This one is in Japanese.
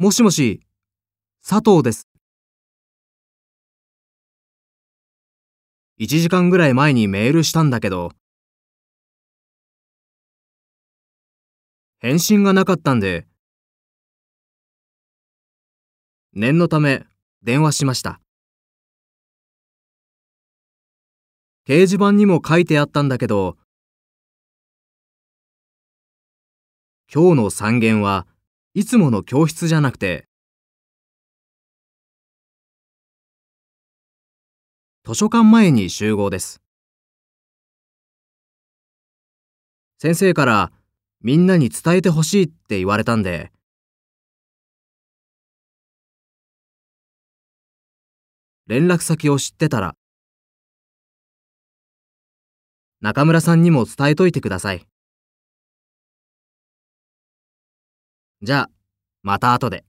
もしもし、佐藤です。1時間ぐらい前にメールしたんだけど、返信がなかったんで、念のため電話しました。掲示板にも書いてあったんだけど、今日の3限はいつもの教室じゃなくて、図書館前に集合です。先生からみんなに伝えてほしいって言われたんで、連絡先を知ってたら、中村さんにも伝えといてください。じゃあ、また後で。